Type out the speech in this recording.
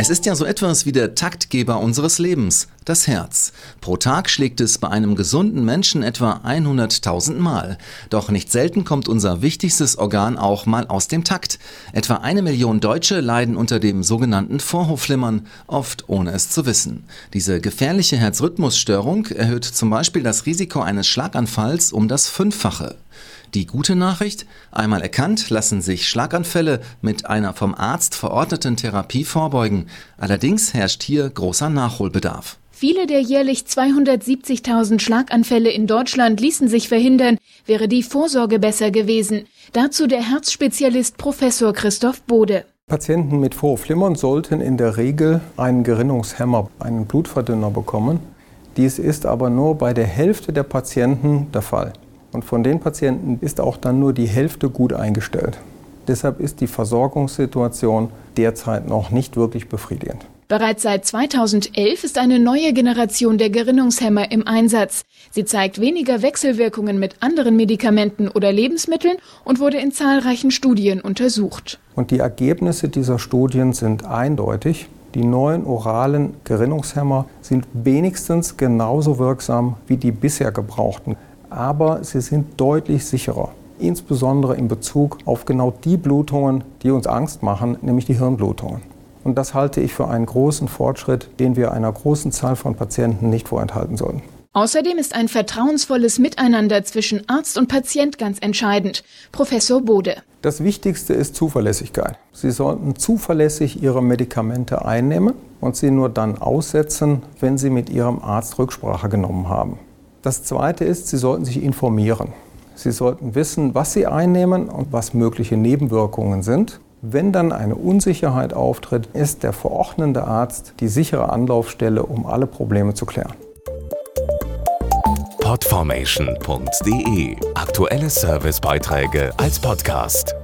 Es ist ja so etwas wie der Taktgeber unseres Lebens, das Herz. Pro Tag schlägt es bei einem gesunden Menschen etwa 100.000 Mal. Doch nicht selten kommt unser wichtigstes Organ auch mal aus dem Takt. Etwa eine Million Deutsche leiden unter dem sogenannten Vorhofflimmern, oft ohne es zu wissen. Diese gefährliche Herzrhythmusstörung erhöht zum Beispiel das Risiko eines Schlaganfalls um das Fünffache. Die gute Nachricht, einmal erkannt, lassen sich Schlaganfälle mit einer vom Arzt verordneten Therapie vorbeugen. Allerdings herrscht hier großer Nachholbedarf. Viele der jährlich 270.000 Schlaganfälle in Deutschland ließen sich verhindern, wäre die Vorsorge besser gewesen. Dazu der Herzspezialist Professor Christoph Bode. Patienten mit Vorhofflimmern sollten in der Regel einen Gerinnungshemmer, einen Blutverdünner bekommen. Dies ist aber nur bei der Hälfte der Patienten der Fall. Und von den Patienten ist auch dann nur die Hälfte gut eingestellt. Deshalb ist die Versorgungssituation derzeit noch nicht wirklich befriedigend. Bereits seit 2011 ist eine neue Generation der Gerinnungshemmer im Einsatz. Sie zeigt weniger Wechselwirkungen mit anderen Medikamenten oder Lebensmitteln und wurde in zahlreichen Studien untersucht. Und die Ergebnisse dieser Studien sind eindeutig. Die neuen oralen Gerinnungshemmer sind wenigstens genauso wirksam wie die bisher gebrauchten aber sie sind deutlich sicherer. Insbesondere in Bezug auf genau die Blutungen, die uns Angst machen, nämlich die Hirnblutungen. Und das halte ich für einen großen Fortschritt, den wir einer großen Zahl von Patienten nicht vorenthalten sollten. Außerdem ist ein vertrauensvolles Miteinander zwischen Arzt und Patient ganz entscheidend. Professor Bode. Das Wichtigste ist Zuverlässigkeit. Sie sollten zuverlässig Ihre Medikamente einnehmen und sie nur dann aussetzen, wenn Sie mit Ihrem Arzt Rücksprache genommen haben. Das Zweite ist, Sie sollten sich informieren. Sie sollten wissen, was Sie einnehmen und was mögliche Nebenwirkungen sind. Wenn dann eine Unsicherheit auftritt, ist der verordnende Arzt die sichere Anlaufstelle, um alle Probleme zu klären. Podformation.de Aktuelle Servicebeiträge als Podcast.